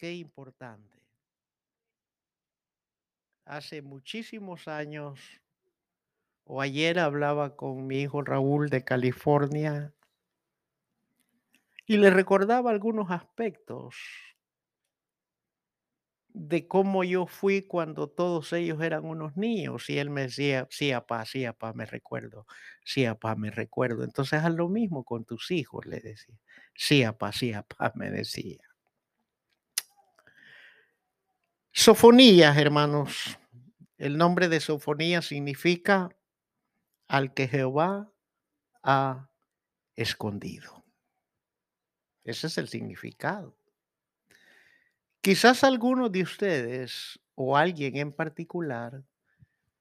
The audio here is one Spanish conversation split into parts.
qué importante. Hace muchísimos años, o ayer hablaba con mi hijo Raúl de California y le recordaba algunos aspectos de cómo yo fui cuando todos ellos eran unos niños y él me decía, sí, papá, sí, papá, me recuerdo, sí, papá, me recuerdo. Entonces haz lo mismo con tus hijos, le decía. Sí, papá, sí, papá, me decía. Sofonías, hermanos. El nombre de Sofonía significa al que Jehová ha escondido. Ese es el significado. Quizás alguno de ustedes o alguien en particular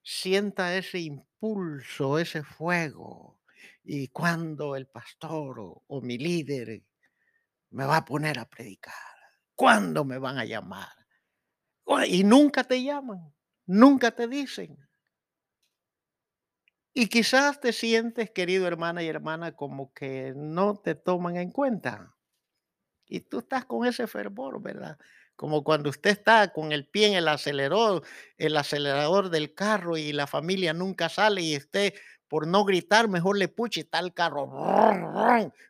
sienta ese impulso, ese fuego. Y cuando el pastor o, mi líder me va a poner a predicar, ¿cuándo me van a llamar? Y nunca te llaman, nunca te dicen. Y quizás te sientes, querido hermana y hermana, como que no te toman en cuenta. Y tú estás con ese fervor, ¿verdad? Como cuando usted está con el pie en el acelerador, el acelerador del carro y la familia nunca sale y usted por no gritar mejor le puche el carro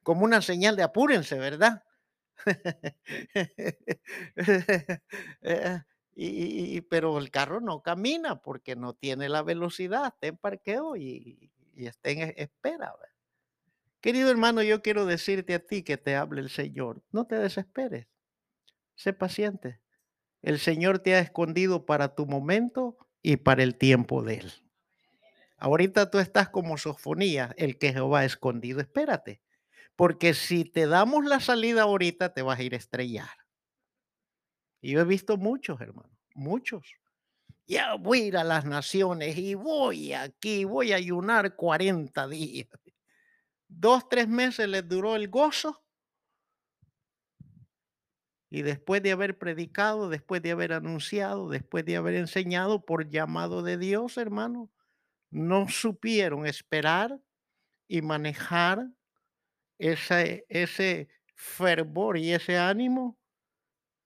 como una señal de apúrense, ¿verdad? Pero el carro no camina porque no tiene la velocidad, está en parqueo y, y en e- espera. Querido hermano, yo quiero decirte a ti que te hable el Señor. No te desesperes. Sé paciente. El Señor te ha escondido para tu momento y para el tiempo de Él. Ahorita tú estás como sofonía, el que Jehová ha escondido. Espérate. Porque si te damos la salida ahorita, te vas a ir a estrellar. Y yo he visto muchos, hermano, muchos. Ya voy a ir a las naciones y voy aquí, voy a ayunar 40 días. Dos, tres meses les duró el gozo. Y después de haber predicado, después de haber anunciado, después de haber enseñado por llamado de Dios, hermano, no supieron esperar y manejar ese, ese fervor y ese ánimo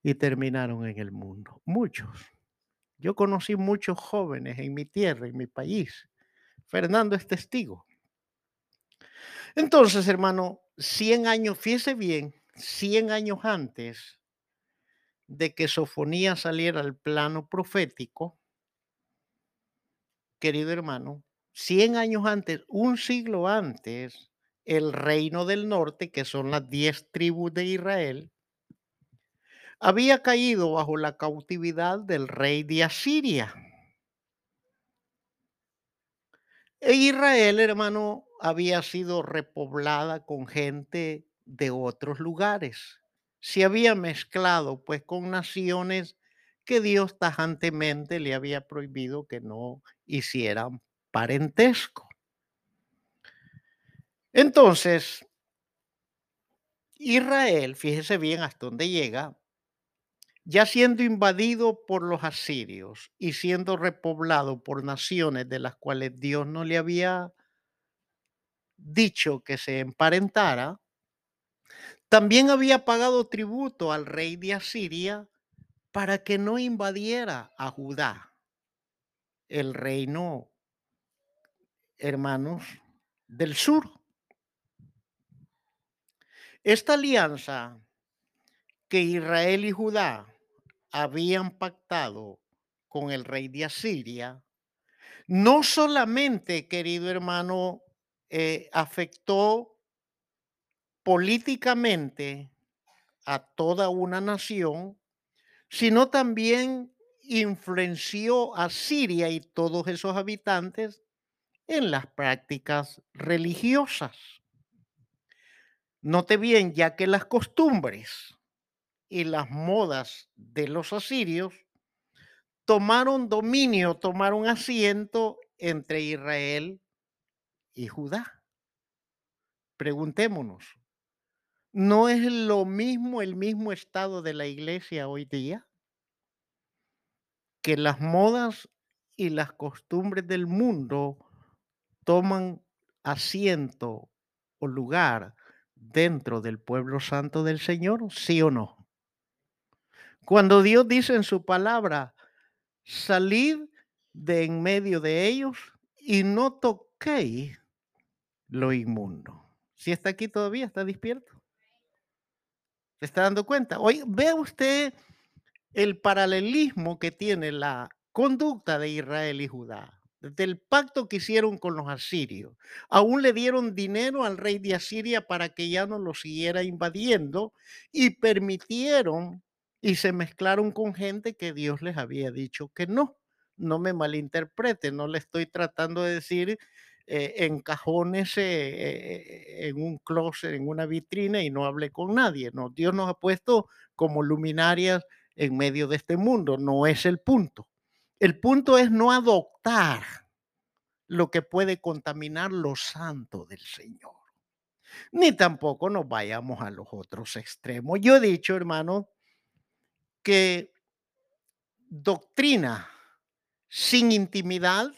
y terminaron en el mundo. Muchos. Yo conocí muchos jóvenes en mi tierra, en mi país. Fernando es testigo. Entonces, hermano, 100 años, fíjese bien, 100 años antes de que Sofonía saliera al plano profético, querido hermano, 100 años antes, un siglo antes, el reino del norte, que son las 10 tribus de Israel, había caído bajo la cautividad del rey de Asiria. E Israel, hermano, había sido repoblada con gente de otros lugares. Se había mezclado pues con naciones que Dios tajantemente le había prohibido que no hicieran parentesco. Entonces, Israel, fíjese bien hasta dónde llega, ya siendo invadido por los asirios y siendo repoblado por naciones de las cuales Dios no le había dicho que se emparentara, también había pagado tributo al rey de Asiria para que no invadiera a Judá, el reino, hermanos, del sur. Esta alianza que Israel y Judá habían pactado con el rey de Asiria, no solamente, querido hermano, eh, afectó políticamente a toda una nación, sino también influenció a Siria y todos esos habitantes en las prácticas religiosas. Note bien, ya que las costumbres y las modas de los asirios tomaron dominio, tomaron asiento entre Israel y Judá. Preguntémonos, ¿no es lo mismo el mismo estado de la iglesia hoy día? Que las modas y las costumbres del mundo toman asiento o lugar dentro del pueblo santo del Señor, sí o no. Cuando Dios dice en su palabra, salid de en medio de ellos y no toquéis lo inmundo. Si está aquí todavía, está despierto. ¿Se está dando cuenta? Hoy ve usted el paralelismo que tiene la conducta de Israel y Judá del pacto que hicieron con los asirios. Aún le dieron dinero al rey de Asiria para que ya no lo siguiera invadiendo y permitieron y se mezclaron con gente que Dios les había dicho que no. No me malinterprete, no le estoy tratando de decir eh, en cajones, eh, eh, en un closet, en una vitrina y no hable con nadie. No, Dios nos ha puesto como luminarias en medio de este mundo, no es el punto. El punto es no adoptar lo que puede contaminar lo santo del Señor. Ni tampoco nos vayamos a los otros extremos. Yo he dicho, hermano, que doctrina sin intimidad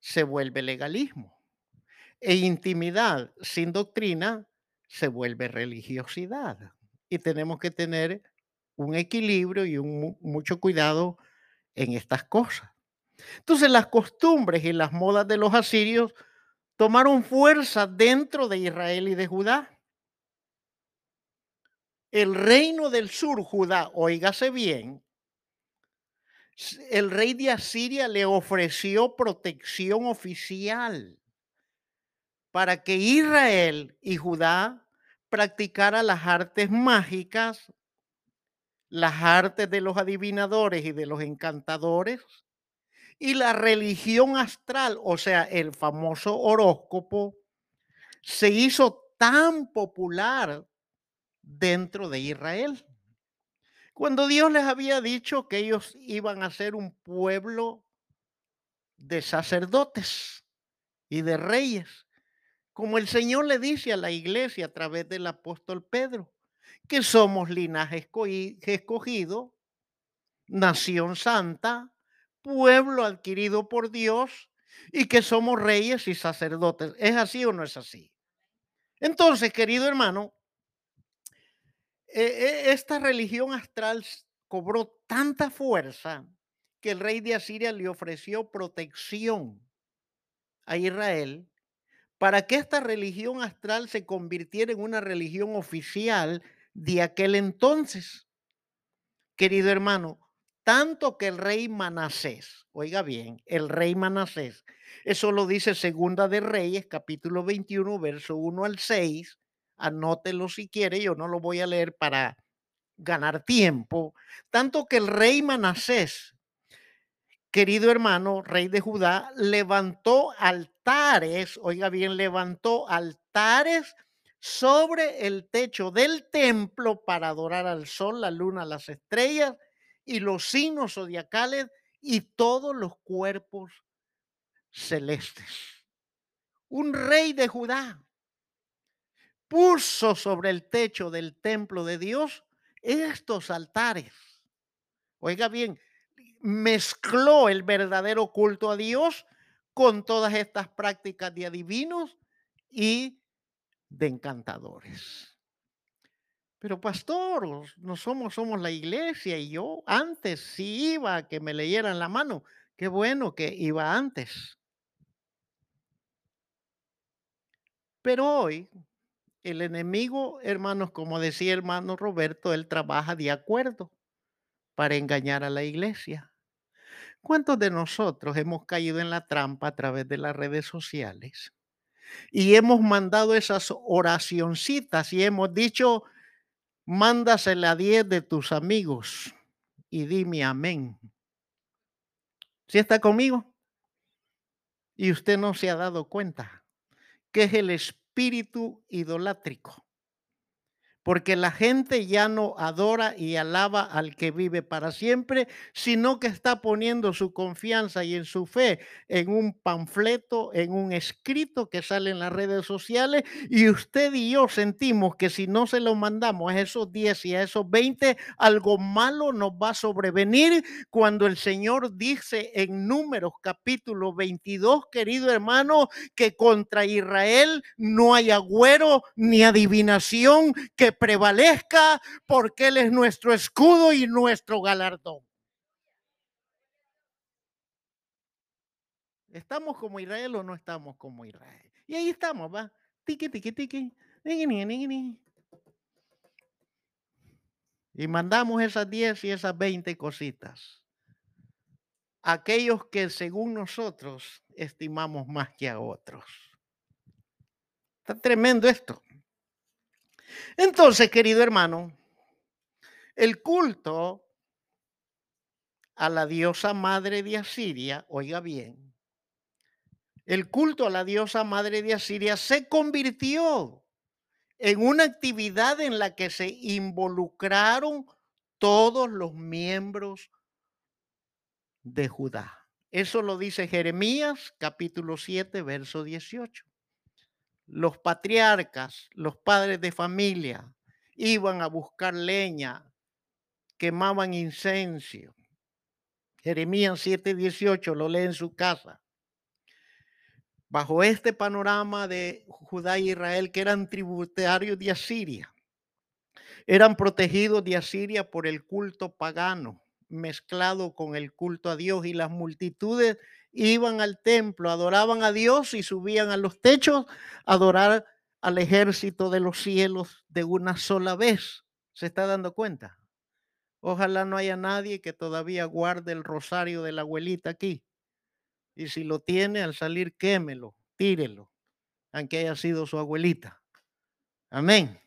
se vuelve legalismo. E intimidad sin doctrina se vuelve religiosidad. Y tenemos que tener un equilibrio y un, mucho cuidado en estas cosas. Entonces las costumbres y las modas de los asirios tomaron fuerza dentro de Israel y de Judá. El reino del sur, Judá, oígase bien, el rey de Asiria le ofreció protección oficial para que Israel y Judá practicara las artes mágicas las artes de los adivinadores y de los encantadores y la religión astral, o sea, el famoso horóscopo, se hizo tan popular dentro de Israel. Cuando Dios les había dicho que ellos iban a ser un pueblo de sacerdotes y de reyes, como el Señor le dice a la iglesia a través del apóstol Pedro que somos linaje escogido, nación santa, pueblo adquirido por Dios y que somos reyes y sacerdotes. ¿Es así o no es así? Entonces, querido hermano, e, e, esta religión astral cobró tanta fuerza que el rey de Asiria le ofreció protección a Israel para que esta religión astral se convirtiera en una religión oficial de aquel entonces. Querido hermano, tanto que el rey Manasés, oiga bien, el rey Manasés, eso lo dice Segunda de Reyes, capítulo 21, verso 1 al 6, anótelo si quiere, yo no lo voy a leer para ganar tiempo, tanto que el rey Manasés, querido hermano, rey de Judá, levantó altares, oiga bien, levantó altares sobre el techo del templo para adorar al sol, la luna, las estrellas y los signos zodiacales y todos los cuerpos celestes. Un rey de Judá puso sobre el techo del templo de Dios estos altares. Oiga bien, mezcló el verdadero culto a Dios con todas estas prácticas de adivinos y de encantadores. Pero pastor, no somos, somos la iglesia y yo antes sí iba a que me leyeran la mano. Qué bueno que iba antes. Pero hoy el enemigo, hermanos, como decía hermano Roberto, él trabaja de acuerdo para engañar a la iglesia. ¿Cuántos de nosotros hemos caído en la trampa a través de las redes sociales? y hemos mandado esas oracioncitas y hemos dicho, mándasela a 10 de tus amigos y dime amén. ¿Sí está conmigo? Y usted no se ha dado cuenta que es el espíritu idolátrico porque la gente ya no adora y alaba al que vive para siempre, sino que está poniendo su confianza y en su fe en un panfleto, en un escrito que sale en las redes sociales, y usted y yo sentimos que si no se lo mandamos a esos 10 y a esos 20, algo malo nos va a sobrevenir cuando el Señor dice en números capítulo 22, querido hermano, que contra Israel no hay agüero ni adivinación que prevalezca porque Él es nuestro escudo y nuestro galardón. ¿Estamos como Israel o no estamos como Israel? Y ahí estamos, va. Tiki, tiki, tiki. Y mandamos esas 10 y esas 20 cositas. Aquellos que según nosotros estimamos más que a otros. Está tremendo esto. Entonces, querido hermano, el culto a la diosa madre de Asiria, oiga bien, el culto a la diosa madre de Asiria se convirtió en una actividad en la que se involucraron todos los miembros de Judá. Eso lo dice Jeremías capítulo 7, verso 18. Los patriarcas, los padres de familia, iban a buscar leña, quemaban incenso. Jeremías 7, 18 lo lee en su casa. Bajo este panorama de Judá e Israel, que eran tributarios de Asiria, eran protegidos de Asiria por el culto pagano, mezclado con el culto a Dios, y las multitudes iban al templo, adoraban a Dios y subían a los techos a adorar al ejército de los cielos de una sola vez. ¿Se está dando cuenta? Ojalá no haya nadie que todavía guarde el rosario de la abuelita aquí. Y si lo tiene, al salir, quémelo, tírelo, aunque haya sido su abuelita. Amén.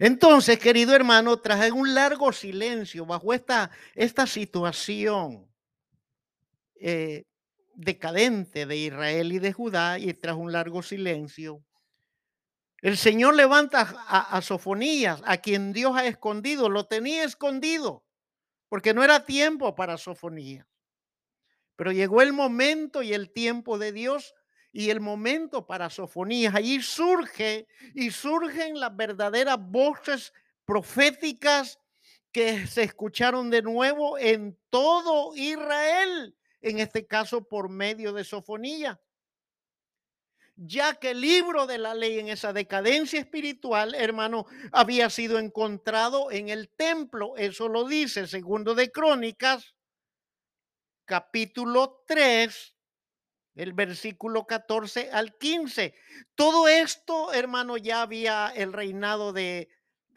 Entonces, querido hermano, tras un largo silencio, bajo esta, esta situación eh, decadente de Israel y de Judá, y tras un largo silencio, el Señor levanta a, a Sofonías, a quien Dios ha escondido, lo tenía escondido, porque no era tiempo para Sofonías. Pero llegó el momento y el tiempo de Dios y el momento para Sofonías. Allí surge y surgen las verdaderas voces proféticas que se escucharon de nuevo en todo Israel, en este caso por medio de Sofonía. Ya que el libro de la ley en esa decadencia espiritual, hermano, había sido encontrado en el templo. Eso lo dice segundo de Crónicas capítulo 3, el versículo 14 al 15. Todo esto, hermano, ya había el reinado de,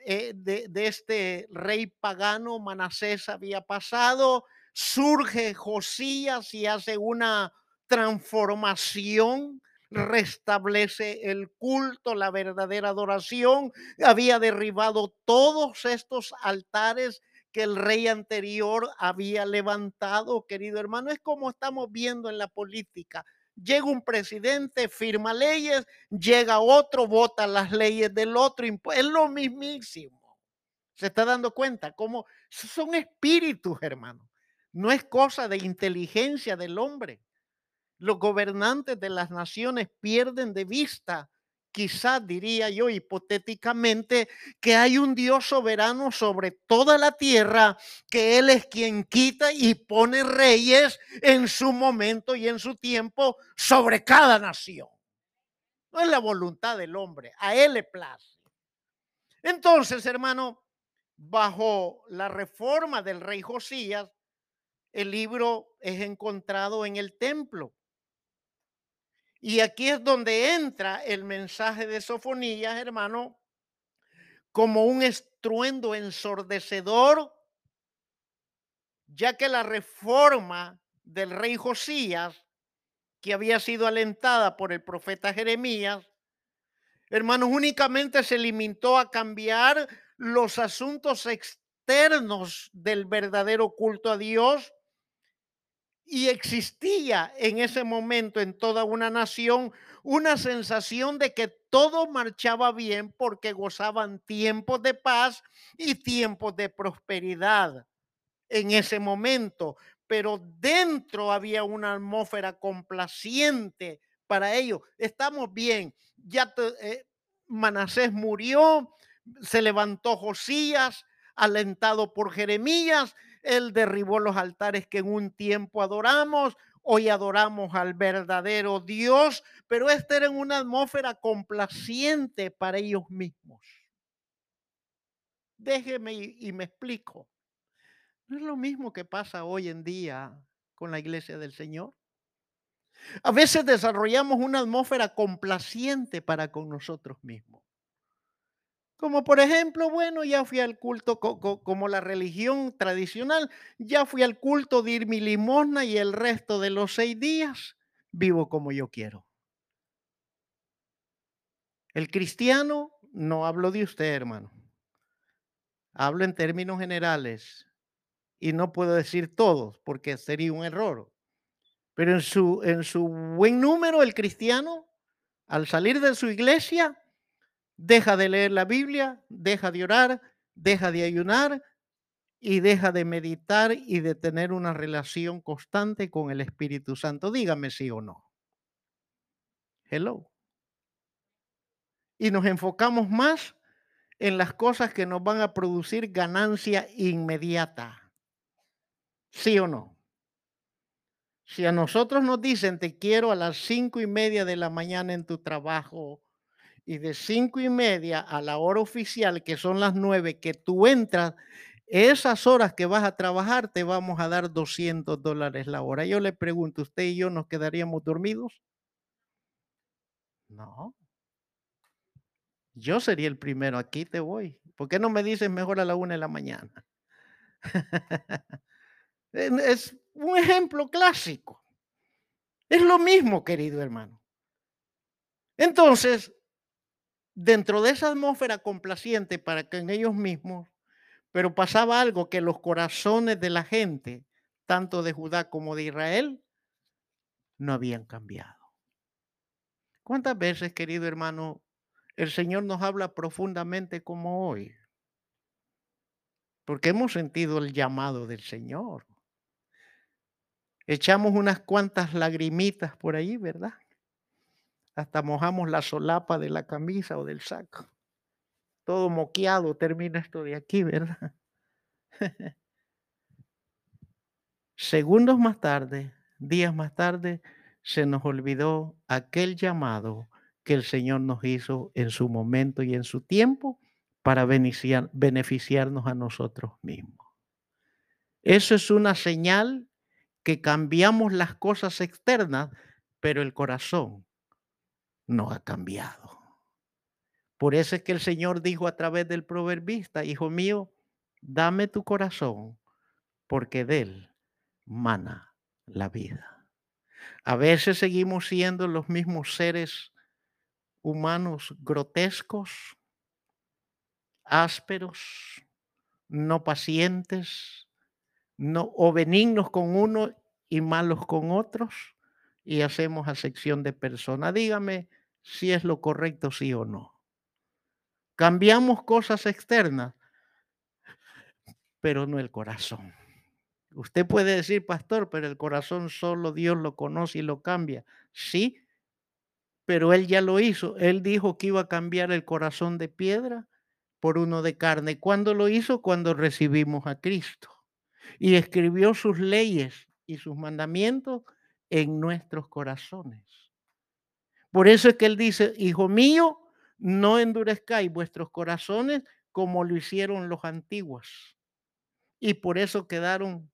eh, de, de, este rey pagano, Manasés, había pasado. Surge Josías y hace una transformación restablece el culto, la verdadera adoración, había derribado todos estos altares que el rey anterior había levantado, querido hermano. Es como estamos viendo en la política. Llega un presidente, firma leyes, llega otro, vota las leyes del otro. Es lo mismísimo. ¿Se está dando cuenta? Como son espíritus, hermano. No es cosa de inteligencia del hombre. Los gobernantes de las naciones pierden de vista quizás diría yo hipotéticamente que hay un Dios soberano sobre toda la tierra, que Él es quien quita y pone reyes en su momento y en su tiempo sobre cada nación. No es la voluntad del hombre, a Él le place. Entonces, hermano, bajo la reforma del rey Josías, el libro es encontrado en el templo. Y aquí es donde entra el mensaje de Sofonías, hermano, como un estruendo ensordecedor, ya que la reforma del rey Josías, que había sido alentada por el profeta Jeremías, hermanos, únicamente se limitó a cambiar los asuntos externos del verdadero culto a Dios y existía en ese momento en toda una nación una sensación de que todo marchaba bien porque gozaban tiempos de paz y tiempos de prosperidad en ese momento. Pero dentro había una atmósfera complaciente para ellos. Estamos bien. Ya eh, Manasés murió, se levantó Josías, alentado por Jeremías, él derribó los altares que en un tiempo adoramos. Hoy adoramos al verdadero Dios, pero esta era una atmósfera complaciente para ellos mismos. Déjeme y, y me explico. No es lo mismo que pasa hoy en día con la iglesia del Señor. A veces desarrollamos una atmósfera complaciente para con nosotros mismos. Como por ejemplo, bueno, ya fui al culto co- co- como la religión tradicional, ya fui al culto de ir mi limosna y el resto de los seis días vivo como yo quiero. El cristiano, no hablo de usted, hermano, hablo en términos generales y no puedo decir todos porque sería un error. Pero en su, en su buen número, el cristiano, al salir de su iglesia, deja de leer la Biblia, deja de orar, deja de ayunar y deja de meditar y de tener una relación constante con el Espíritu Santo. Dígame sí o no. Hello. Y nos enfocamos más en las cosas que nos van a producir ganancia inmediata. ¿Sí o no? Si a nosotros nos dicen te quiero a las cinco y media de la mañana en tu trabajo y de cinco y media a la hora oficial, que son las nueve, que tú entras, esas horas que vas a trabajar te vamos a dar 200 dólares la hora. Yo le pregunto, ¿usted y yo nos quedaríamos dormidos? No. Yo sería el primero, aquí te voy. ¿Por qué no me dices mejor a la una de la mañana? En- es un ejemplo clásico. Es lo mismo, querido hermano. Entonces, dentro de esa atmósfera complaciente para que en ellos mismos, pero pasaba algo que los corazones de la gente, tanto de Judá como de Israel, no habían cambiado. ¿Cuántas veces, querido hermano, el Señor nos habla profundamente como hoy? Porque hemos sentido el llamado del Señor. Echamos unas cuantas lagrimitas por ahí, ¿verdad? Hasta mojamos la solapa de la camisa o del saco. Todo moqueado termina esto de aquí, ¿verdad? Segundos más tarde, días más tarde, se nos olvidó aquel llamado que el Señor nos hizo en su momento y en su tiempo para beneficiar- beneficiarnos a nosotros mismos. Eso es una señal que cambiamos las cosas externas, pero el corazón no ha cambiado. Por eso es que el Señor dijo a través del proverbista, hijo mío, dame tu corazón, porque de él mana la vida. A veces seguimos siendo los mismos seres humanos grotescos, ásperos, no pacientes, no o benignos con uno y malos con otros, y hacemos acepción de persona. Dígame si es lo correcto, sí o no. Cambiamos cosas externas, pero no el corazón. Usted puede decir, pastor, pero el corazón solo Dios lo conoce y lo cambia. Sí, pero Él ya lo hizo. Él dijo que iba a cambiar el corazón de piedra por uno de carne. ¿Cuándo lo hizo? Cuando recibimos a Cristo. Y escribió sus leyes y sus mandamientos en nuestros corazones. Por eso es que Él dice, hijo mío, no endurezcáis vuestros corazones como lo hicieron los antiguos. Y por eso quedaron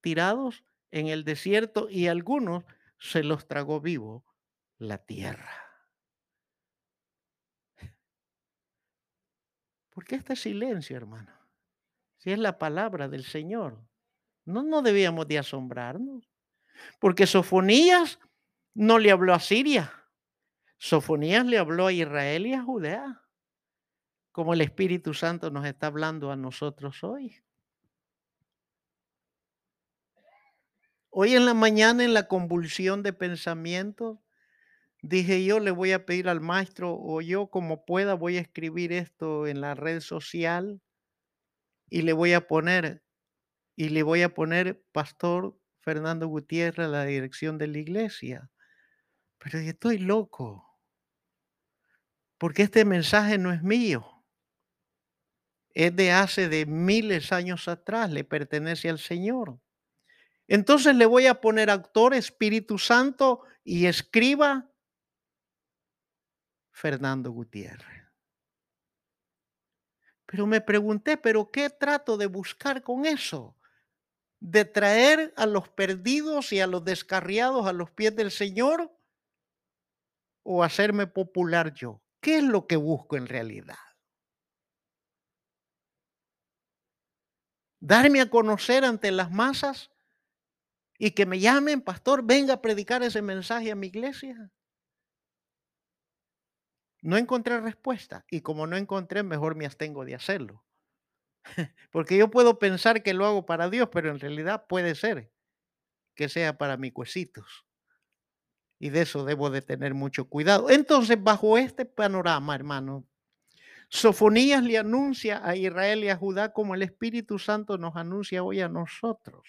tirados en el desierto y algunos se los tragó vivo la tierra. ¿Por qué este silencio, hermano? Si es la palabra del Señor. No, no debíamos de asombrarnos. Porque Sofonías no le habló a Siria. Sofonías le habló a Israel y a Judea. Como el Espíritu Santo nos está hablando a nosotros hoy. Hoy en la mañana, en la convulsión de pensamientos, dije yo le voy a pedir al maestro o yo como pueda voy a escribir esto en la red social y le voy a poner y le voy a poner Pastor Fernando Gutiérrez a la dirección de la iglesia. Pero yo estoy loco. Porque este mensaje no es mío. Es de hace de miles años atrás, le pertenece al Señor. Entonces le voy a poner actor, Espíritu Santo y escriba Fernando Gutiérrez. Pero me pregunté, ¿pero qué trato de buscar con eso? ¿De traer a los perdidos y a los descarriados a los pies del Señor? ¿O hacerme popular yo? ¿Qué es lo que busco en realidad? ¿Darme a conocer ante las masas y que me llamen, pastor, venga a predicar ese mensaje a mi iglesia? No encontré respuesta y como no encontré, mejor me abstengo de hacerlo. Porque yo puedo pensar que lo hago para Dios, pero en realidad puede ser que sea para mis cuesitos. Y de eso debo de tener mucho cuidado. Entonces, bajo este panorama, hermano, Sofonías le anuncia a Israel y a Judá como el Espíritu Santo nos anuncia hoy a nosotros.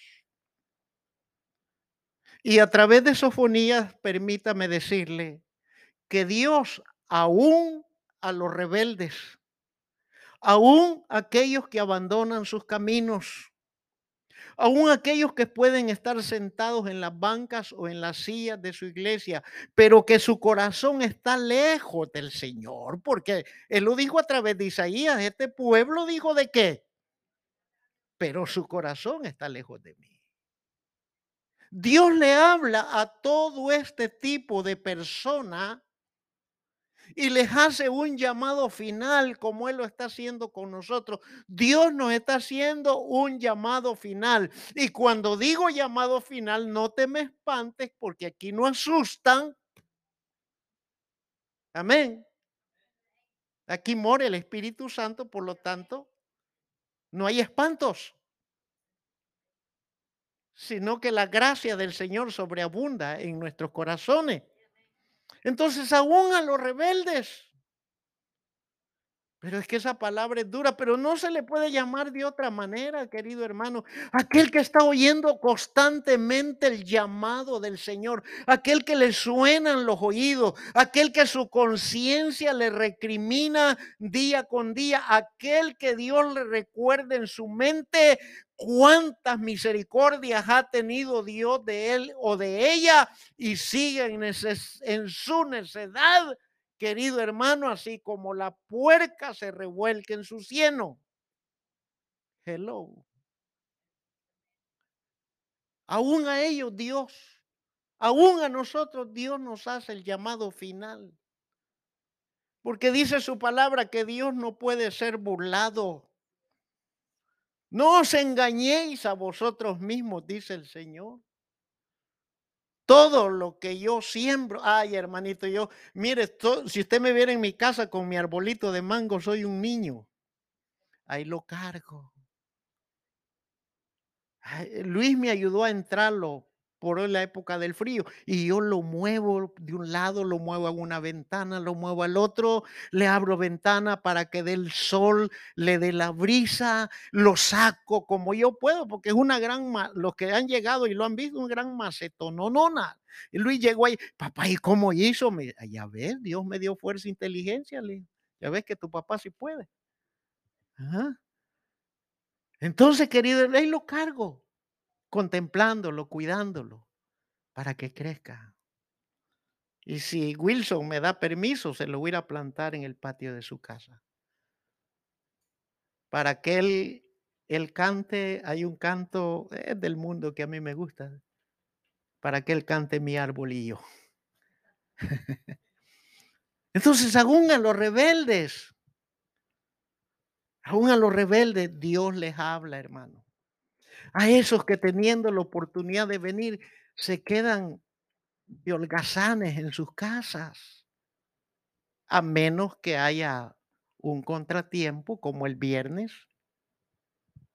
Y a través de Sofonías, permítame decirle que Dios aún a los rebeldes, aún aquellos que abandonan sus caminos, aún aquellos que pueden estar sentados en las bancas o en las sillas de su iglesia, pero que su corazón está lejos del Señor, porque Él lo dijo a través de Isaías, este pueblo dijo de qué, pero su corazón está lejos de mí. Dios le habla a todo este tipo de persona y les hace un llamado final como Él lo está haciendo con nosotros. Dios nos está haciendo un llamado final. Y cuando digo llamado final, no te me espantes porque aquí no asustan. Amén. Aquí mora el Espíritu Santo, por lo tanto, no hay espantos, sino que la gracia del Señor sobreabunda en nuestros corazones. Entonces, aún a los rebeldes, pero es que esa palabra es dura, pero no se le puede llamar de otra manera, querido hermano. Aquel que está oyendo constantemente el llamado del Señor, aquel que le suenan los oídos, aquel que su conciencia le recrimina día con día, aquel que Dios le recuerda en su mente cuántas misericordias ha tenido Dios de él o de ella y sigue en, en su necedad querido hermano, así como la puerca se revuelca en su cieno. Hello. Aún a ellos Dios, aún a nosotros Dios nos hace el llamado final. Porque dice su palabra que Dios no puede ser burlado. No os engañéis a vosotros mismos, dice el Señor. Todo lo que yo siembro, ay hermanito, yo, mire, si usted me viera en mi casa con mi arbolito de mango, soy un niño. Ahí lo cargo. Luis me ayudó a entrarlo por la época del frío. Y yo lo muevo de un lado, lo muevo a una ventana, lo muevo al otro, le abro ventana para que dé el sol, le dé la brisa, lo saco como yo puedo, porque es una gran, los que han llegado y lo han visto, un gran macetononona. Y Luis llegó ahí, papá, ¿y cómo hizo? Ya ves, Dios me dio fuerza e inteligencia, ya ves que tu papá sí puede. Entonces, querido, ahí lo cargo contemplándolo, cuidándolo, para que crezca. Y si Wilson me da permiso, se lo voy a plantar en el patio de su casa. Para que él, cante, hay un canto del mundo que a mí me gusta, para que él cante mi arbolillo. Entonces, aún a los rebeldes, aún a los rebeldes, Dios les habla, hermano a esos que teniendo la oportunidad de venir se quedan de holgazanes en sus casas, a menos que haya un contratiempo como el viernes.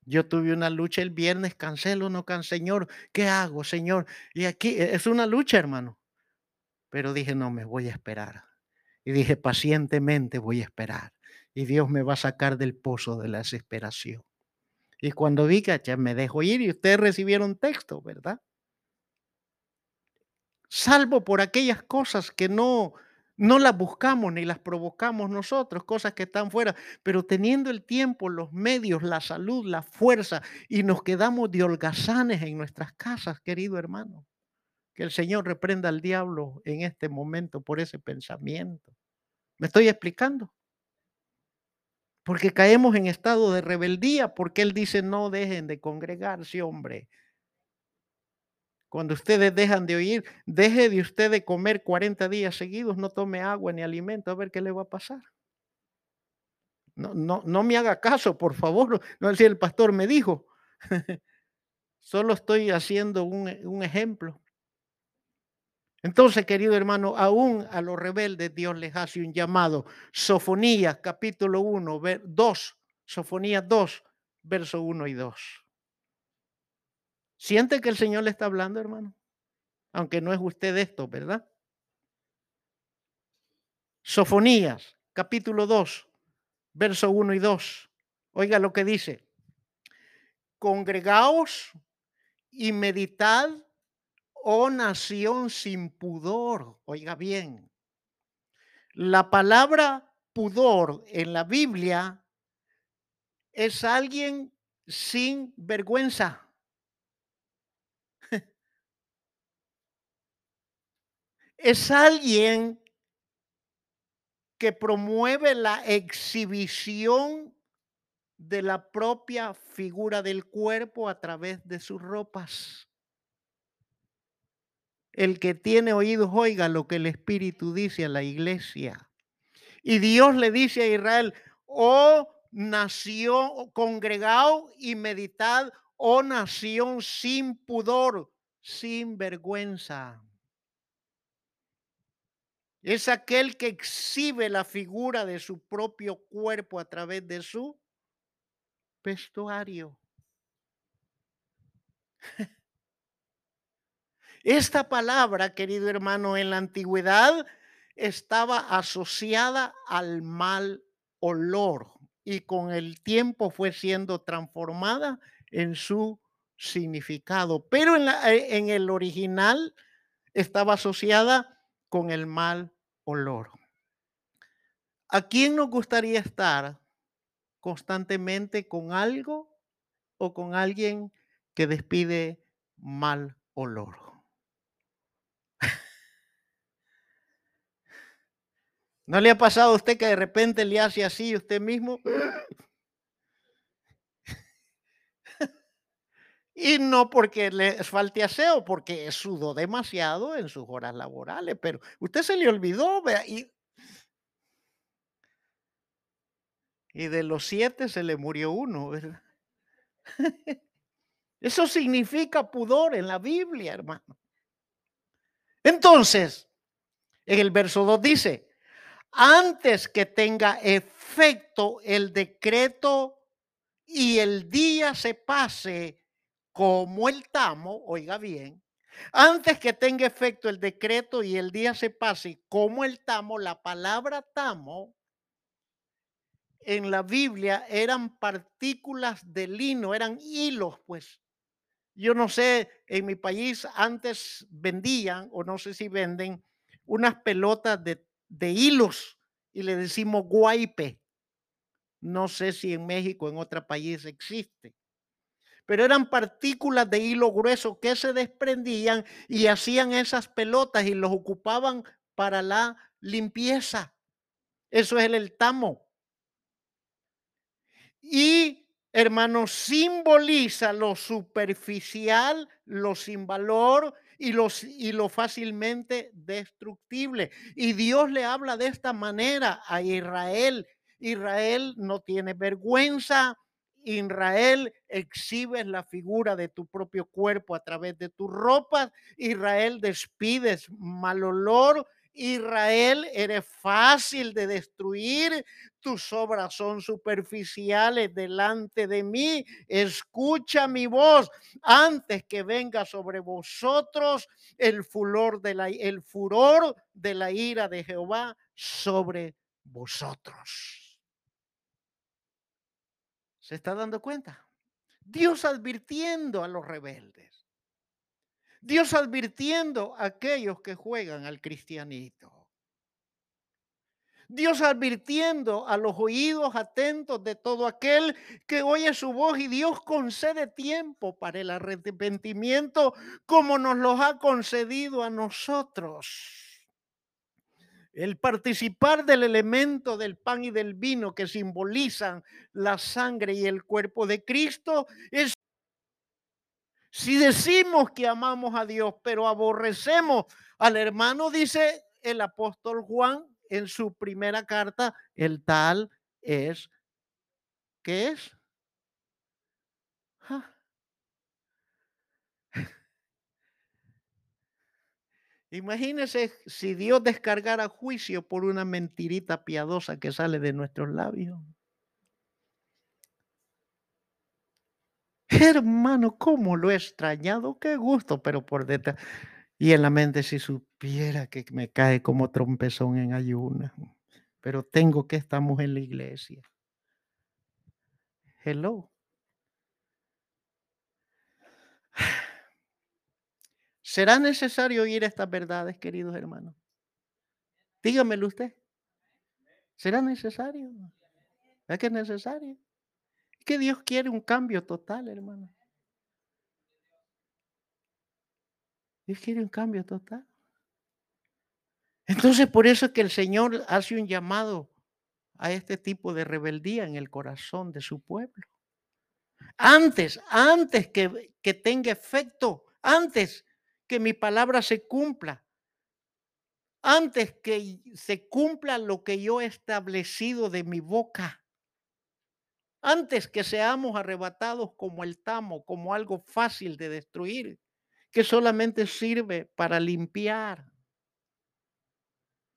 Yo tuve una lucha el viernes, cancelo, no cancelo, Señor, ¿qué hago, Señor? Y aquí e, es una lucha, hermano. Pero dije, no, me voy a esperar. Y dije, pacientemente voy a esperar. Y Dios me va a sacar del pozo de la desesperación. Y cuando vi que ya me dejo ir y ustedes recibieron texto, ¿verdad? Salvo por aquellas cosas que no, no las buscamos ni las provocamos nosotros, cosas que están fuera, pero teniendo el tiempo, los medios, la salud, la fuerza, y nos quedamos de holgazanes en nuestras casas, querido hermano. Que el Señor reprenda al diablo en este momento por ese pensamiento. ¿Me estoy explicando? Porque caemos en estado de rebeldía, porque Él dice, no dejen de congregarse, hombre. Cuando ustedes dejan de oír, deje de usted de comer 40 días seguidos, no tome agua ni alimento, a ver qué le va a pasar. No, no, no me haga caso, por favor. No si el pastor me dijo. Solo estoy haciendo un, un ejemplo. Entonces, querido hermano, aún a los rebeldes Dios les hace un llamado. Sofonías, capítulo 1, 2, Sofonías 2, verso 1 y 2. ¿Siente que el Señor le está hablando, hermano? Aunque no es usted esto, ¿verdad? Sofonías, capítulo 2, verso 1 y 2. Oiga lo que dice. Congregaos y meditad oh nación sin pudor. Oiga bien, la palabra pudor en la Biblia es alguien sin vergüenza. Es alguien que promueve la exhibición de la propia figura del cuerpo a través de sus ropas. El que tiene oídos oiga lo que el Espíritu dice a la iglesia. Y Dios le dice a Israel, oh nación, congregado y meditad, oh nación sin pudor, sin vergüenza. Es aquel que exhibe la figura de su propio cuerpo a través de su vestuario. Esta palabra, querido hermano, en la antigüedad estaba asociada al mal olor y con el tiempo fue siendo transformada en su significado. Pero en, eh, el original estaba asociada con el mal olor. ¿A quién nos gustaría estar constantemente con algo o con alguien que despide mal olor? ¿No le ha pasado a usted que de repente le hace así usted mismo? Y no porque le falte aseo, porque sudó demasiado en sus horas laborales, pero usted se le olvidó, vea, y, y de los siete se le murió uno, ¿verdad? Eso significa pudor en la Biblia, hermano. Entonces, en el verso 2 dice, antes que tenga efecto el decreto y el día se pase como el tamo, oiga bien, antes que tenga efecto el decreto y el día se pase como el tamo, la palabra tamo en la Biblia eran partículas de lino, eran hilos, pues. Yo no sé, en mi país antes vendían, o no sé si venden, unas pelotas de de hilos y le decimos guaype. No sé si en México, en otro país existe. Pero eran partículas de hilo grueso que se desprendían y hacían esas pelotas y los ocupaban para la limpieza. Eso es el, tamo. Y, hermano, simboliza lo superficial, lo sin valor y, los, y lo fácilmente destructible. Y Dios le habla de esta manera a Israel. Israel no tiene vergüenza. Israel exhibes la figura de tu propio cuerpo a través de tus ropas. Israel despides mal olor Israel, eres fácil de destruir, tus obras son superficiales delante de mí. Escucha mi voz antes que venga sobre vosotros el furor de la, el furor de la ira de Jehová sobre vosotros. ¿Se está dando cuenta? Dios advirtiendo a los rebeldes. Dios advirtiendo a aquellos que juegan al cristianito. Dios advirtiendo a los oídos atentos de todo aquel que oye su voz y Dios concede tiempo para el arrepentimiento como nos los ha concedido a nosotros. El participar del elemento del pan y del vino que simbolizan la sangre y el cuerpo de Cristo es si decimos que amamos a Dios, pero aborrecemos al hermano, dice el apóstol Juan en su primera carta, el tal es, ¿qué es? Imagínese si Dios descargara juicio por una mentirita piadosa que sale de nuestros labios. Hermano, cómo lo he extrañado, qué gusto, pero por detrás. Y en la mente, si supiera que me cae como trompezón en ayuna, pero tengo que estamos en la iglesia. Hello. ¿Será necesario oír estas verdades, queridos hermanos? Dígamelo usted. ¿Será necesario? ¿Es que es necesario? Que Dios quiere un cambio total, hermano. Dios quiere un cambio total. Entonces, por eso es que el Señor hace un llamado a este tipo de rebeldía en el corazón de su pueblo. Antes, antes que, que tenga efecto, antes que mi palabra se cumpla, antes que se cumpla lo que yo he establecido de mi boca, antes que seamos arrebatados como el tamo, como algo fácil de destruir, que solamente sirve para limpiar.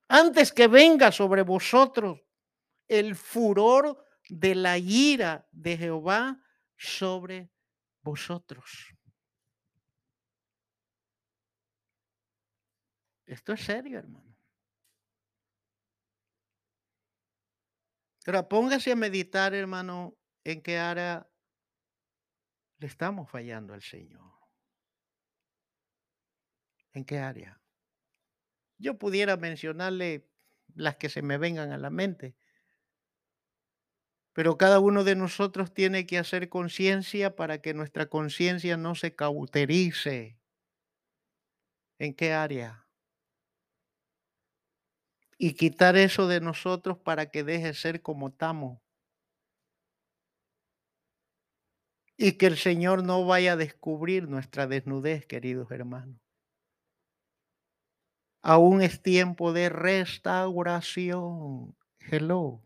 Antes que venga sobre vosotros el furor de la ira de Jehová sobre vosotros. Esto es serio, hermano. Pero póngase a meditar, hermano, en qué área le estamos fallando al Señor. ¿En qué área? Yo pudiera mencionarle las que se me vengan a la mente, pero cada uno de nosotros tiene que hacer conciencia para que nuestra conciencia no se cauterice. ¿En qué área? y quitar eso de nosotros para que deje ser como estamos. Y que el Señor no vaya a descubrir nuestra desnudez, queridos hermanos. Aún es tiempo de restauración. Hello.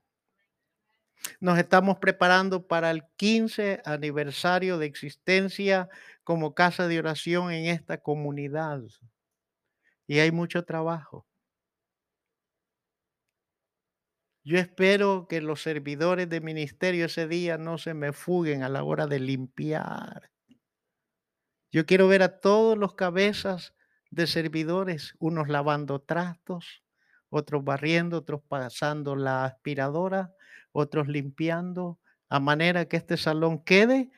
Nos estamos preparando para el 15 aniversario de existencia como casa de oración en esta comunidad. Y hay mucho trabajo. Yo espero que los servidores de ministerio ese día no se me fuguen a la hora de limpiar. Yo quiero ver a todos los cabezas de servidores, unos lavando trastos, otros barriendo, otros pasando la aspiradora, otros limpiando, a manera que este salón quede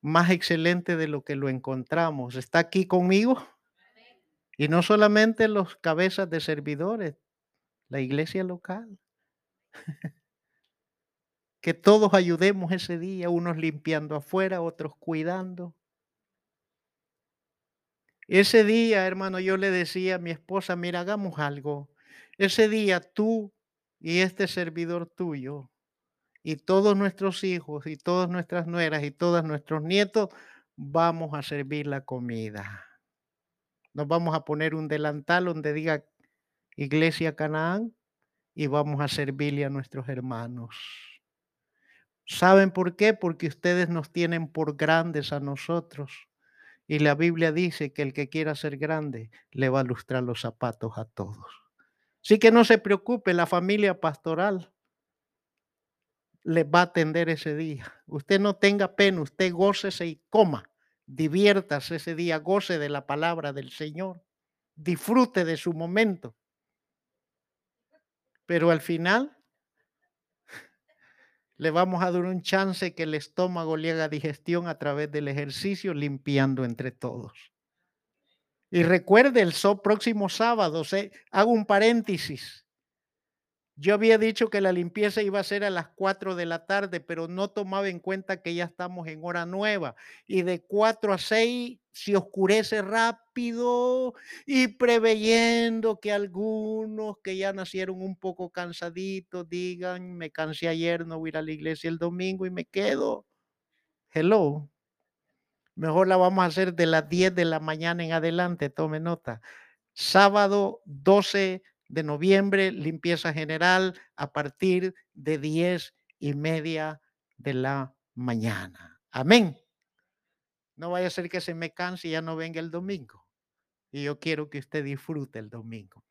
más excelente de lo que lo encontramos. ¿Está aquí conmigo? Y no solamente los cabezas de servidores, la iglesia local. que todos ayudemos ese día, unos limpiando afuera, otros cuidando. Ese día, hermano, yo le decía a mi esposa, mira, hagamos algo. Ese día tú y este servidor tuyo y todos nuestros hijos y todas nuestras nueras y todos nuestros nietos vamos a servir la comida. Nos vamos a poner un delantal donde diga Iglesia Canaán y vamos a servirle a nuestros hermanos. ¿Saben por qué? Porque ustedes nos tienen por grandes a nosotros. Y la Biblia dice que el que quiera ser grande le va a lustrar los zapatos a todos. Así que no se preocupe, la familia pastoral le va a atender ese día. Usted no tenga pena, usted gócese y coma. Diviértase ese día, goce de la palabra del Señor. Disfrute de su momento. Pero al final le vamos a dar un chance que el estómago le haga digestión a través del ejercicio, limpiando entre todos. Y recuerde, el próximo sábado, hago un paréntesis. Yo había dicho que la limpieza iba a ser a las 4 de la tarde, pero no tomaba en cuenta que ya estamos en hora nueva y de 4 a 6 se oscurece rápido y preveyendo que algunos que ya nacieron un poco cansaditos digan, me cansé ayer, no voy a ir a la iglesia el domingo y me quedo. Hello. Mejor la vamos a hacer de las 10 de la mañana en adelante, tome nota. Sábado 12 de noviembre, limpieza general a partir de 10 y media de la mañana. Amén. No vaya a ser que se me canse y ya no venga el domingo. Y yo quiero que usted disfrute el domingo.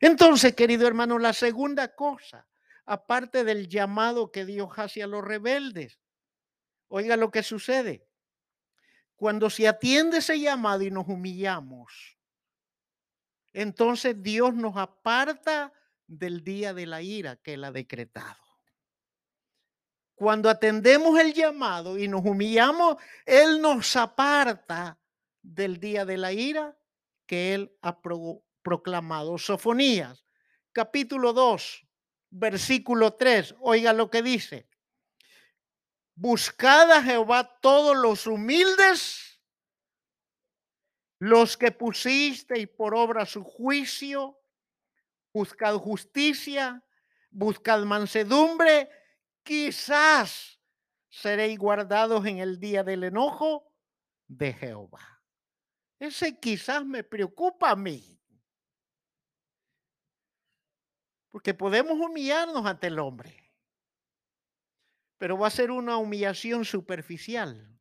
Entonces, querido hermano, la segunda cosa, aparte del llamado que Dios hace a los rebeldes, oiga lo que sucede. Cuando se atiende ese llamado y nos humillamos, entonces Dios nos aparta del día de la ira que Él ha decretado. Cuando atendemos el llamado y nos humillamos, Él nos aparta del día de la ira que Él ha proclamado. Sofonías, capítulo 2, versículo 3. Oiga lo que dice. Buscad a Jehová todos los humildes, los que pusisteis por obra su juicio, buscad justicia, buscad mansedumbre, quizás seréis guardados en el día del enojo de Jehová. Ese quizás me preocupa a mí. Porque podemos humillarnos ante el hombre pero va a ser una humillación superficial.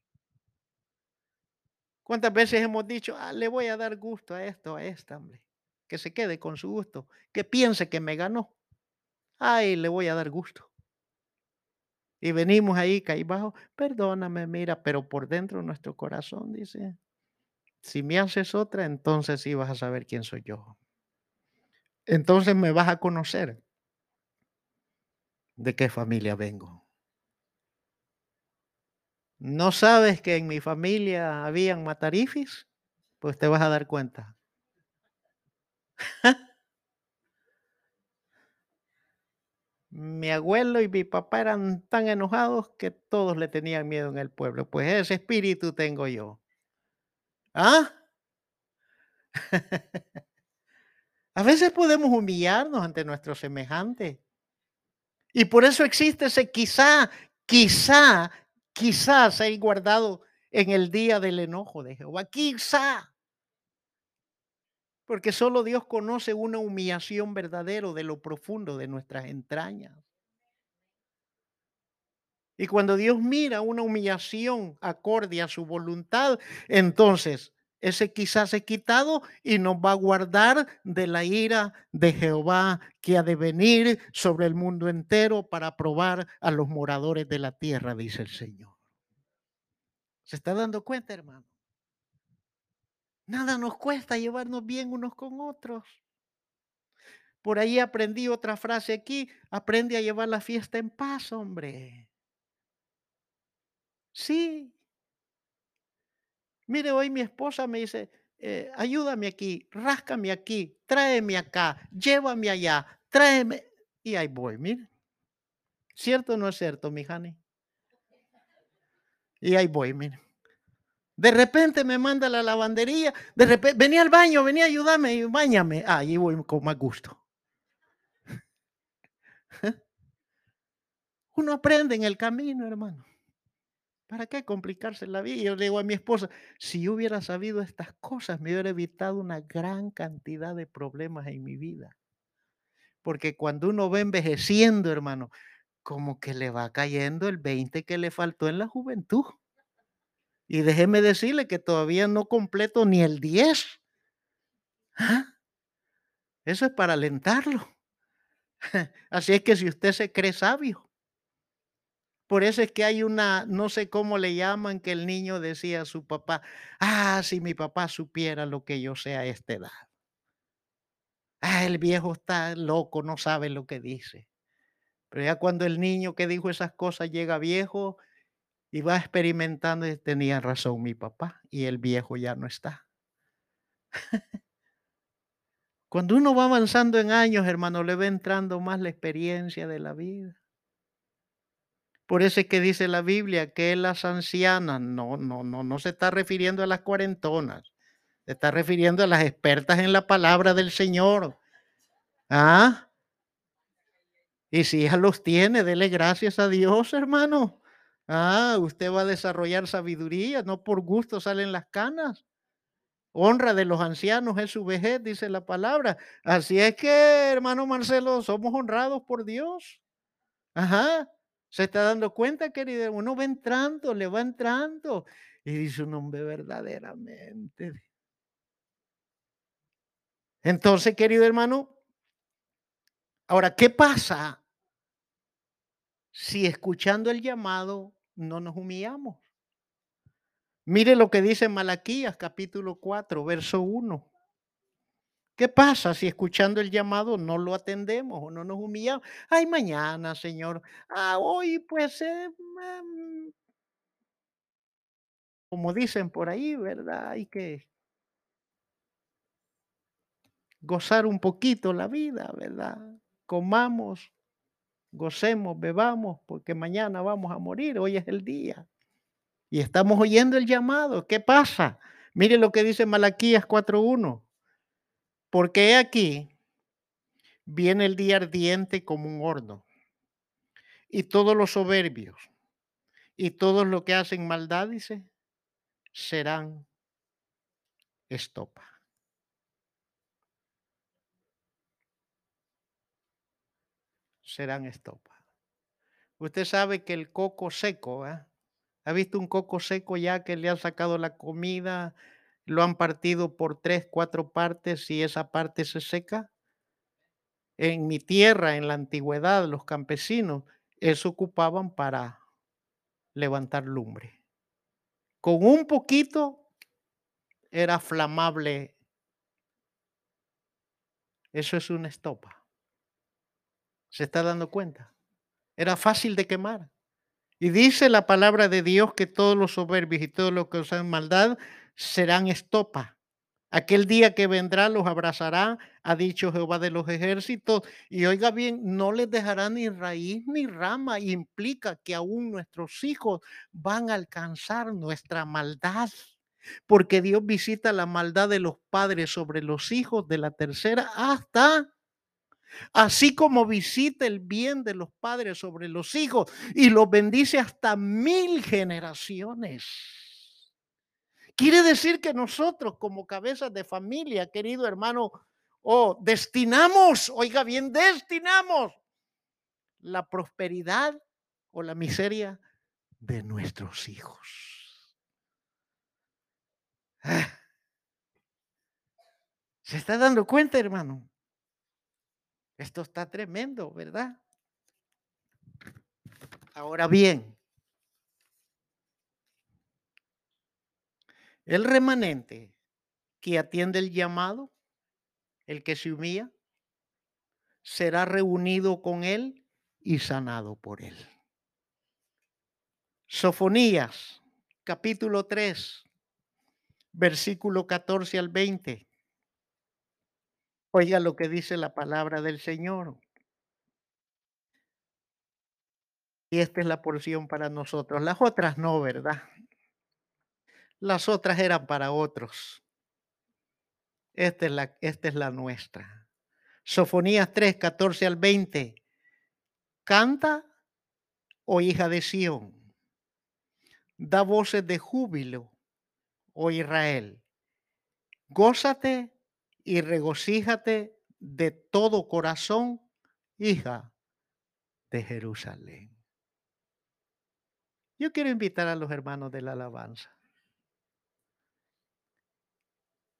¿Cuántas veces hemos dicho, ah, le voy a dar gusto a esto, a esta, hombre? Que se quede con su gusto, que piense que me ganó. Ay, le voy a dar gusto. Y venimos ahí caí bajo, perdóname, mira, pero por dentro nuestro corazón dice, si me haces otra, entonces sí vas a saber quién soy yo. Entonces me vas a conocer de qué familia vengo. ¿No sabes que en mi familia habían matarifis? Pues te vas a dar cuenta. mi abuelo y mi papá eran tan enojados que todos le tenían miedo en el pueblo. Pues ese espíritu tengo yo. ¿Ah? a veces podemos humillarnos ante nuestros semejantes. Y por eso existe ese quizá, quizá quizás hay guardado en el día del enojo de Jehová. Quizá. Porque solo Dios conoce una humillación verdadera de lo profundo de nuestras entrañas. Y cuando Dios mira una humillación acorde a su voluntad, entonces ese quizás es quitado y nos va a guardar de la ira de Jehová que ha de venir sobre el mundo entero para probar a los moradores de la tierra, dice el Señor. ¿Se está dando cuenta, hermano? Nada nos cuesta llevarnos bien unos con otros. Por ahí aprendí otra frase aquí, aprende a llevar la fiesta en paz, hombre. Sí, Mire, hoy mi esposa me dice, eh, ayúdame aquí, ráscame aquí, tráeme acá, llévame allá, tráeme. Y ahí voy, mire. ¿Cierto o no es cierto, mi Jani? Y ahí voy, mire. De repente me manda la lavandería, de repente, venía al baño, venía a ayudarme y bañame. Ahí voy con más gusto. Uno aprende en el camino, hermano. ¿Para qué complicarse la vida? Y yo le digo a mi esposa, si yo hubiera sabido estas cosas, me hubiera evitado una gran cantidad de problemas en mi vida. Porque cuando uno va envejeciendo, hermano, como que le va cayendo el 20 que le faltó en la juventud. Y déjeme decirle que todavía no completo ni el 10. ¿Ah? Eso es para alentarlo. Así es que si usted se cree sabio, por eso es que hay una, no sé cómo le llaman, que el niño decía a su papá, ah, si mi papá supiera lo que yo sé a esta edad. Ah, el viejo está loco, no sabe lo que dice. Pero ya cuando el niño que dijo esas cosas llega viejo y va experimentando, tenía razón mi papá y el viejo ya no está. Cuando uno va avanzando en años, hermano, le va entrando más la experiencia de la vida. Por eso es que dice la Biblia que las ancianas, no, no, no, no se está refiriendo a las cuarentonas, se está refiriendo a las expertas en la palabra del Señor. ¿Ah? Y si ya los tiene, dele gracias a Dios, hermano. Ah, usted va a desarrollar sabiduría, no por gusto salen las canas. Honra de los ancianos es su vejez, dice la palabra. Así es que, hermano Marcelo, somos honrados por Dios. Ajá. Se está dando cuenta, querido. Uno va entrando, le va entrando. Y dice un hombre verdaderamente. Entonces, querido hermano, ahora, ¿qué pasa si escuchando el llamado no nos humillamos? Mire lo que dice Malaquías capítulo 4, verso 1. ¿Qué pasa si escuchando el llamado no lo atendemos o no nos humillamos? Ay, mañana, Señor. Ah, hoy pues, eh, mm, como dicen por ahí, ¿verdad? Hay que gozar un poquito la vida, ¿verdad? Comamos, gocemos, bebamos, porque mañana vamos a morir, hoy es el día. Y estamos oyendo el llamado. ¿Qué pasa? Mire lo que dice Malaquías 4.1. Porque aquí, viene el día ardiente como un horno. Y todos los soberbios y todos los que hacen maldad, dice, serán estopa. Serán estopa. Usted sabe que el coco seco. ¿ha visto un coco seco ya que le han sacado la comida, lo han partido por tres, cuatro partes y esa parte se seca? En mi tierra, en la antigüedad, los campesinos, eso ocupaban para levantar lumbre. Con un poquito era flamable. Eso es una estopa. ¿Se está dando cuenta? Era fácil de quemar. Y dice la palabra de Dios que todos los soberbios y todos los que usan maldad serán estopa. Aquel día que vendrá los abrazará, ha dicho Jehová de los ejércitos. Y oiga bien, no les dejará ni raíz ni rama. Implica que aún nuestros hijos van a alcanzar nuestra maldad. Porque Dios visita la maldad de los padres sobre los hijos de la tercera hasta así como visita el bien de los padres sobre los hijos y los bendice hasta mil generaciones. Quiere decir que nosotros como cabezas de familia, querido hermano, o destinamos, oiga bien, destinamos la prosperidad o la miseria de nuestros hijos. Ah. ¿Se está dando cuenta, hermano? Esto está tremendo, ¿verdad? Ahora bien, el remanente que atiende el llamado, el que se humilla, será reunido con él y sanado por él. Sofonías, capítulo 3, versículo 14 al 20. Oiga lo que dice la palabra del Señor. Y esta es la porción para nosotros. Las otras no, ¿verdad? Las otras eran para otros. Esta es la, nuestra. Sofonías 3, 14 al 20. Canta, oh hija de Sión. Da voces de júbilo, oh Israel. Gózate y regocíjate de todo corazón, hija de Jerusalén. Yo quiero invitar a los hermanos de la alabanza.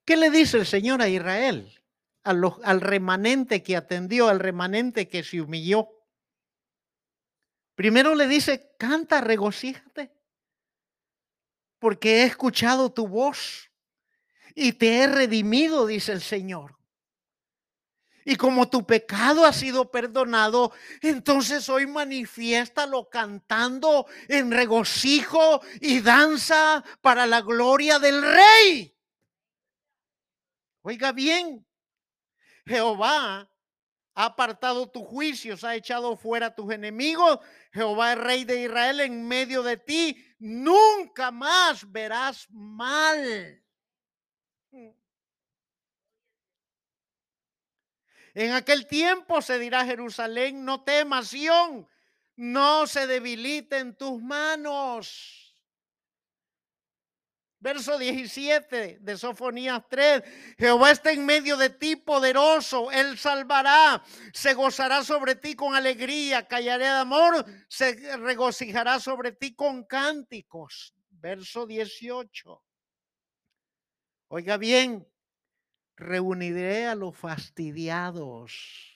¿Qué le dice el Señor a Israel? al remanente que atendió, al remanente que se humilló. Primero le dice, canta, regocíjate, porque he escuchado tu voz y te he redimido, dice el Señor. Y como tu pecado ha sido perdonado, entonces hoy manifiéstalo cantando en regocijo y danza para la gloria del Rey. Oiga bien, Jehová ha apartado tus juicios, ha echado fuera tus enemigos. Jehová es rey de Israel en medio de ti. Nunca más verás mal. En aquel tiempo se dirá Jerusalén, no temas, Sión, no se debilite en tus manos. Verso 17 de Sofonías 3. Jehová está en medio de ti poderoso. Él salvará. Se gozará sobre ti con alegría. Callaré de amor. Se regocijará sobre ti con cánticos. Verso 18. Oiga bien. Reuniré a los fastidiados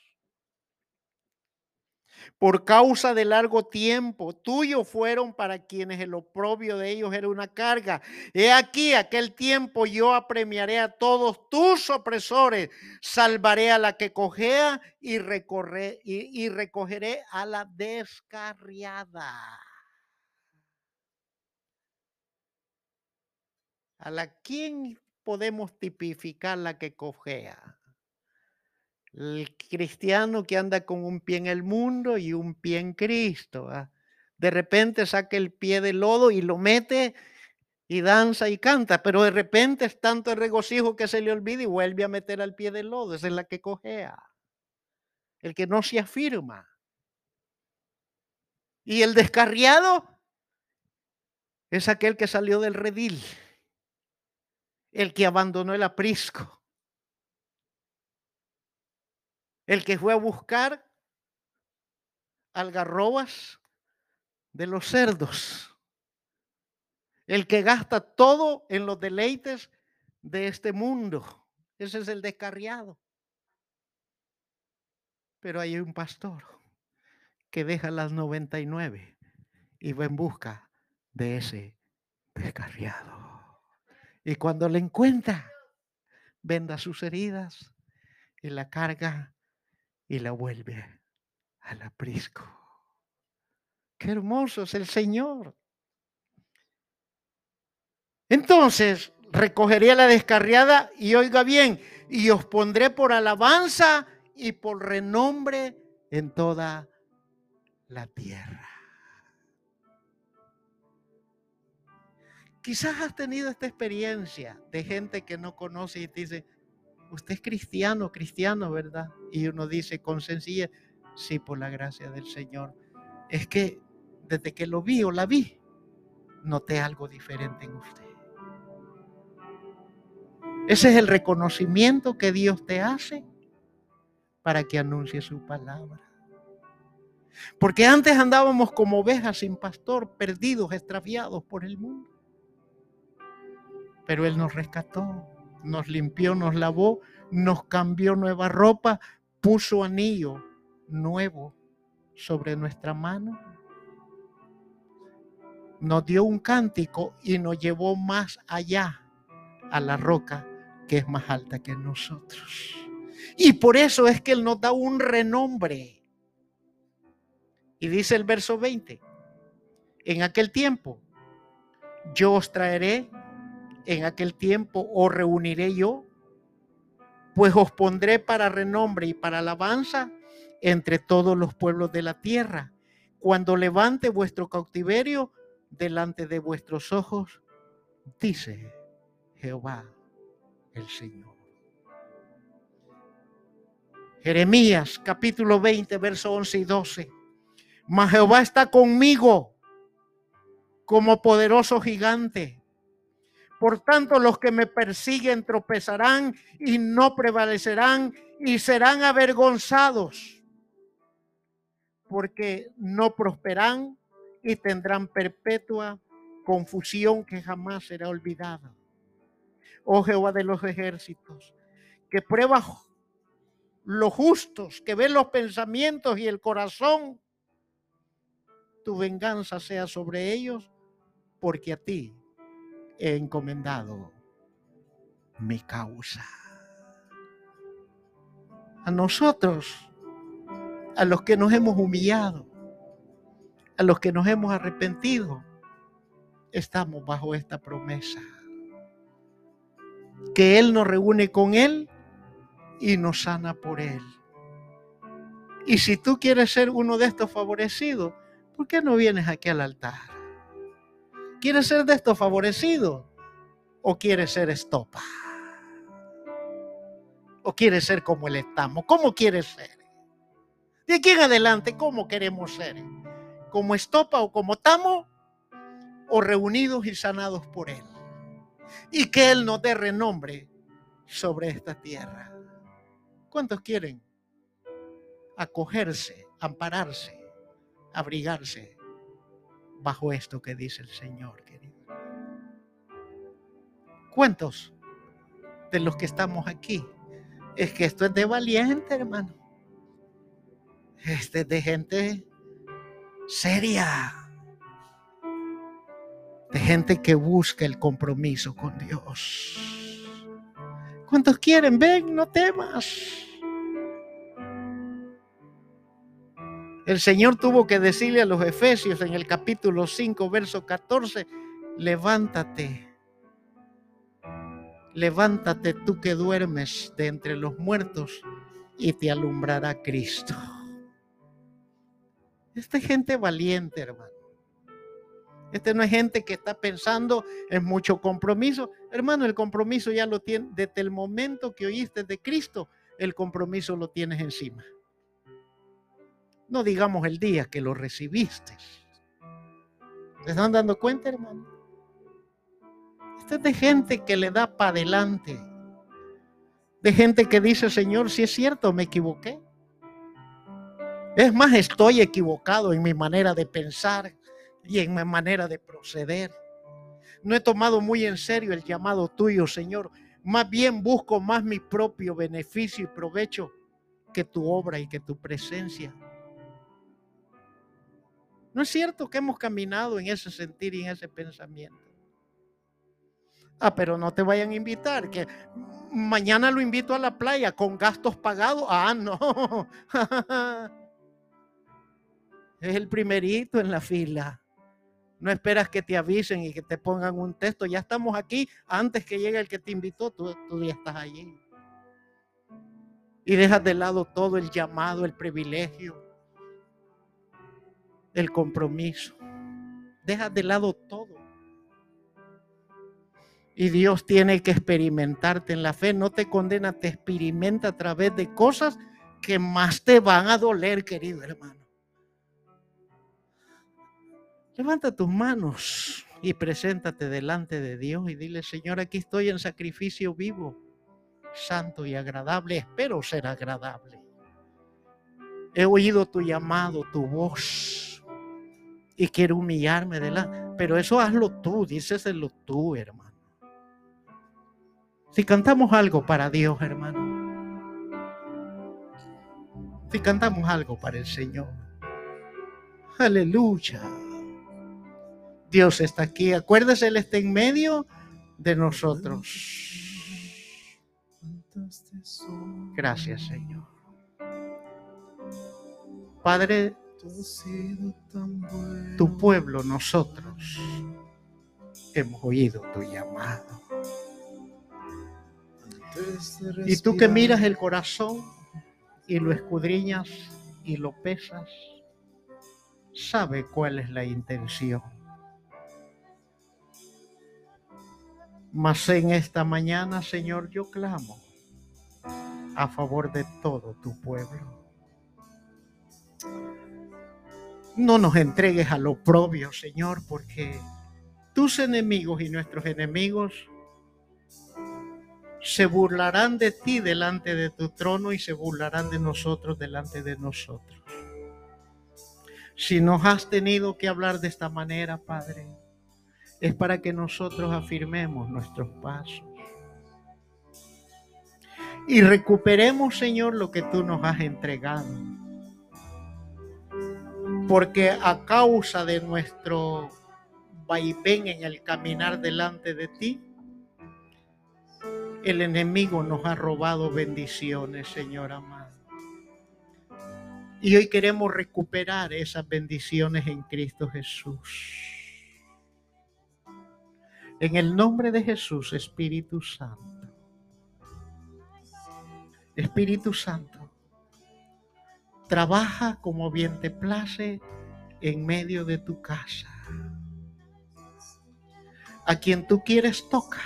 por causa de largo tiempo. Tuyo fueron para quienes el oprobio de ellos era una carga. He aquí, aquel tiempo yo apremiaré a todos tus opresores, salvaré a la que cojea y, recorré, y, recogeré a la descarriada. ¿A la quién podemos tipificar la que cojea? El cristiano que anda con un pie en el mundo y un pie en Cristo. De repente saca el pie del lodo y lo mete y danza y canta, pero de repente es tanto el regocijo que se le olvida y vuelve a meter al pie del lodo. Esa es la que cojea. El que no se afirma. Y el descarriado es aquel que salió del redil, el que abandonó el aprisco El que fue a buscar algarrobas de los cerdos. El que gasta todo en los deleites de este mundo. Ese es el descarriado. Pero hay un pastor que deja las 99 y va en busca de ese descarriado. Y cuando le encuentra, venda sus heridas y la carga y la vuelve al aprisco. Qué hermoso es el Señor. Entonces recogeré la descarriada y oiga bien, y os pondré por alabanza y por renombre en toda la tierra. Quizás has tenido esta experiencia de gente que no conoce y te dice, usted es cristiano, cristiano, ¿verdad? Y uno dice con sencillez, sí, por la gracia del Señor. Es que desde que lo vi o la vi, noté algo diferente en usted. Ese es el reconocimiento que Dios te hace para que anuncie su palabra. Porque antes andábamos como ovejas sin pastor, perdidos, extraviados por el mundo. Pero Él nos rescató nos limpió, nos lavó, nos cambió nueva ropa, puso anillo nuevo sobre nuestra mano, nos dio un cántico y nos llevó más allá a la roca que es más alta que nosotros. Y por eso es que Él nos da un renombre. Y dice el verso 20, en aquel tiempo yo os traeré en aquel tiempo os reuniré yo, pues os pondré para renombre y para alabanza entre todos los pueblos de la tierra, cuando levante vuestro cautiverio delante de vuestros ojos, dice Jehová el Señor. Jeremías capítulo 20, verso 11 y 12. Mas Jehová está conmigo como poderoso gigante por tanto, los que me persiguen tropezarán y no prevalecerán y serán avergonzados, porque no prosperan y tendrán perpetua confusión que jamás será olvidada. Oh Jehová de los ejércitos, que pruebas los justos, que ven los pensamientos y el corazón, tu venganza sea sobre ellos, porque a ti he encomendado mi causa. A nosotros, a los que nos hemos humillado, a los que nos hemos arrepentido, estamos bajo esta promesa. Que Él nos reúne con Él y nos sana por Él. Y si tú quieres ser uno de estos favorecidos, ¿por qué no vienes aquí al altar? ¿Quieres ser de estos favorecidos o quieres ser estopa? ¿O quieres ser como el estamos? ¿Cómo quieres ser? De aquí en adelante, ¿cómo queremos ser? ¿Como estopa o como tamo? ¿O reunidos y sanados por Él? Y que Él nos dé renombre sobre esta tierra. ¿Cuántos quieren acogerse, ampararse, abrigarse bajo esto que dice el Señor, querido? ¿Cuántos de los que estamos aquí? Es que esto es de valiente, hermano. Este es de gente seria. De gente que busca el compromiso con Dios. ¿Cuántos quieren? Ven, no temas. El Señor tuvo que decirle a los Efesios en el capítulo 5, verso 14, levántate, levántate tú que duermes de entre los muertos y te alumbrará Cristo. Esta es gente valiente, hermano. Este no es gente que está pensando en mucho compromiso. Hermano, el compromiso ya lo tiene desde el momento que oíste de Cristo, el compromiso lo tienes encima. No digamos el día que lo recibiste. ¿Se están dando cuenta, hermano? Esto es de gente que le da para adelante. De gente que dice, Señor, si es cierto, me equivoqué. Es más, estoy equivocado en mi manera de pensar y en mi manera de proceder. No he tomado muy en serio el llamado tuyo, Señor. Más bien busco más mi propio beneficio y provecho que tu obra y que tu presencia. ¿No es cierto que hemos caminado en ese sentir y en ese pensamiento? Ah, pero no te vayan a invitar, que mañana lo invito a la playa con gastos pagados. Ah, no. es el primerito en la fila. No esperas que te avisen y que te pongan un texto. Ya estamos aquí antes que llegue el que te invitó. Tú, tú ya estás allí. Y dejas de lado todo el llamado, el privilegio el compromiso. Deja de lado todo. Y Dios tiene que experimentarte en la fe. No te condena, te experimenta a través de cosas que más te van a doler, querido hermano. Levanta tus manos y preséntate delante de Dios y dile, Señor, aquí estoy en sacrificio vivo, santo y agradable. Espero ser agradable. He oído tu llamado, tu voz y quiero humillarme de la. Pero eso hazlo tú, díceselo tú, hermano. Si cantamos algo para Dios, hermano. Si cantamos algo para el Señor. Aleluya. Dios está aquí. Acuérdese, Él está en medio de nosotros. Gracias, Señor. Padre, tu pueblo, nosotros, hemos oído tu llamado. Y tú que miras el corazón y lo escudriñas y lo pesas, sabe cuál es la intención. Mas en esta mañana, Señor, yo clamo a favor de todo tu pueblo no nos entregues a lo propio, Señor, porque tus enemigos y nuestros enemigos se burlarán de ti delante de tu trono y se burlarán de nosotros delante de nosotros. Si nos has tenido que hablar de esta manera, Padre, es para que nosotros afirmemos nuestros pasos y recuperemos, Señor, lo que tú nos has entregado porque a causa de nuestro vaivén en el caminar delante de ti, el enemigo nos ha robado bendiciones, Señor amado. Y hoy queremos recuperar esas bendiciones en Cristo Jesús. En el nombre de Jesús, Espíritu Santo. Espíritu Santo, trabaja como bien te place en medio de tu casa. A quien tú quieres toca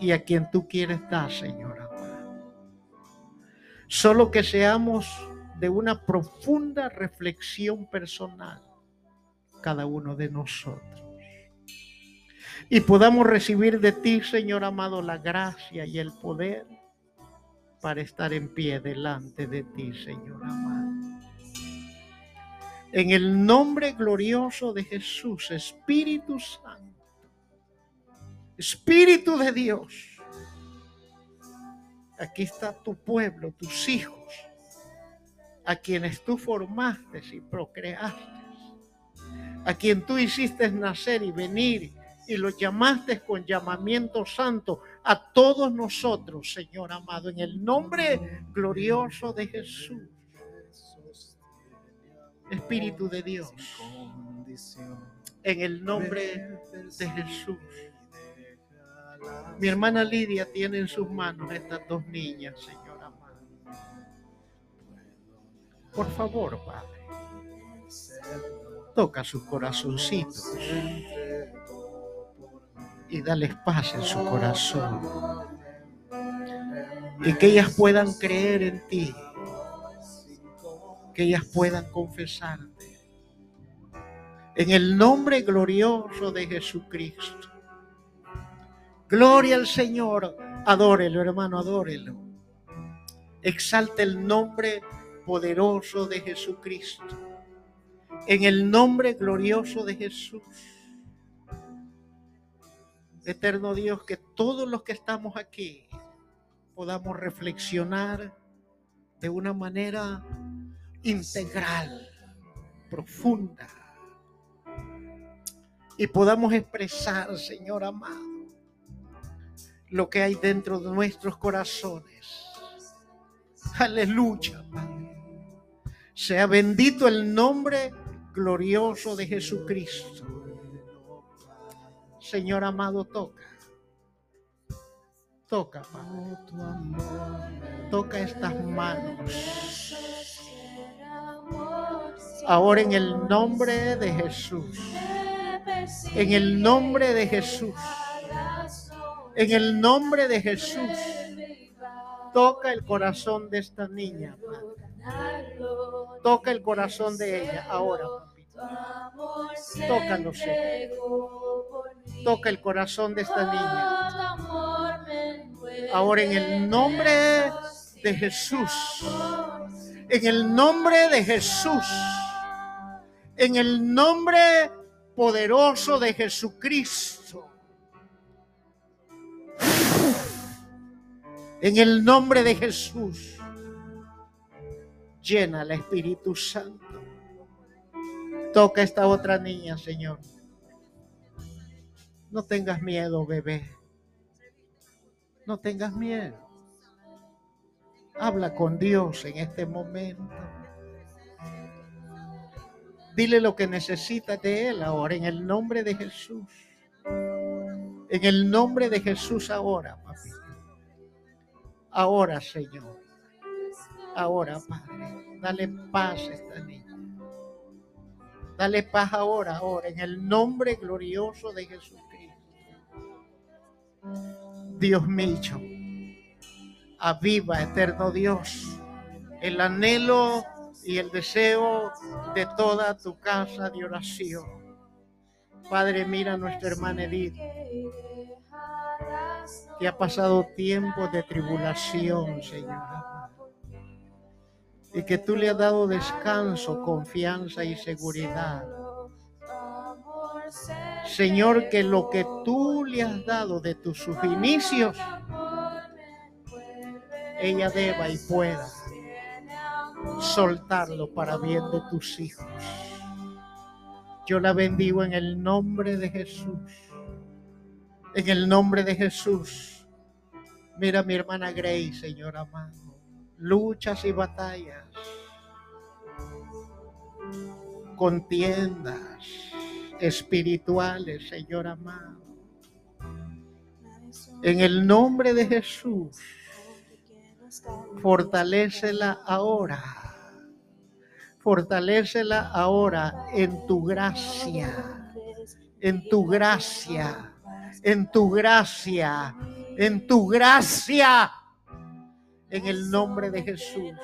y a quien tú quieres dar, Señora. Solo que seamos de una profunda reflexión personal, cada uno de nosotros. Y podamos recibir de ti, Señor amado, la gracia y el poder para estar en pie delante de ti, Señor amado. En el nombre glorioso de Jesús, Espíritu Santo, Espíritu de Dios, aquí está tu pueblo, tus hijos, a quienes tú formaste y procreaste, a quien tú hiciste nacer y venir y los llamaste con llamamiento santo a todos nosotros, Señor amado, en el nombre glorioso de Jesús. Espíritu de Dios, en el nombre de Jesús. Mi hermana Lidia tiene en sus manos estas dos niñas, Señor amado. Por favor, Padre, toca sus corazoncitos y dales paz en su corazón. Y que ellas puedan creer en ti. Que ellas puedan confesarte. En el nombre glorioso de Jesucristo. Gloria al Señor. Adórelo, hermano, adórelo. Exalte el nombre poderoso de Jesucristo. En el nombre glorioso de Jesús. Eterno Dios, que todos los que estamos aquí podamos reflexionar de una manera integral, profunda, y podamos expresar, Señor amado, lo que hay dentro de nuestros corazones. Aleluya, Padre. Sea bendito el nombre glorioso de Jesucristo. Señor amado, toca. Toca, Padre. Toca estas manos. Ahora en el nombre de Jesús. En el nombre de Jesús. En el nombre de Jesús. Toca el corazón de esta niña. Toca el corazón de ella ahora. Tócalo. Toca el corazón de esta niña. Ahora en el nombre de Jesús. En el nombre de Jesús. En el nombre poderoso de Jesucristo. En el nombre de Jesús. Llena el Espíritu Santo. Toca esta otra niña, Señor. No tengas miedo, bebé. No tengas miedo. Habla con Dios en este momento. Dile lo que necesitas de Él ahora, en el nombre de Jesús. En el nombre de Jesús ahora, papi. Ahora, Señor. Ahora, Padre. Dale paz a esta niña. Dale paz ahora, ahora, en el nombre glorioso de Jesucristo. Dios mío, aviva, eterno Dios, el anhelo y el deseo de toda tu casa de oración. Padre, mira a nuestra hermana Edith, que ha pasado tiempos de tribulación, Señor. Y que tú le has dado descanso, confianza y seguridad. Señor, que lo que tú le has dado de tus inicios, ella deba y pueda soltarlo para bien de tus hijos. Yo la bendigo en el nombre de Jesús. En el nombre de Jesús. Mira mi hermana Grace, Señor amado. Luchas y batallas. Contiendas espirituales, Señor amado. En el nombre de Jesús, Fortalécela ahora. Fortalécela ahora en tu gracia. En tu gracia. En tu gracia. En tu gracia. En el nombre de Jesús.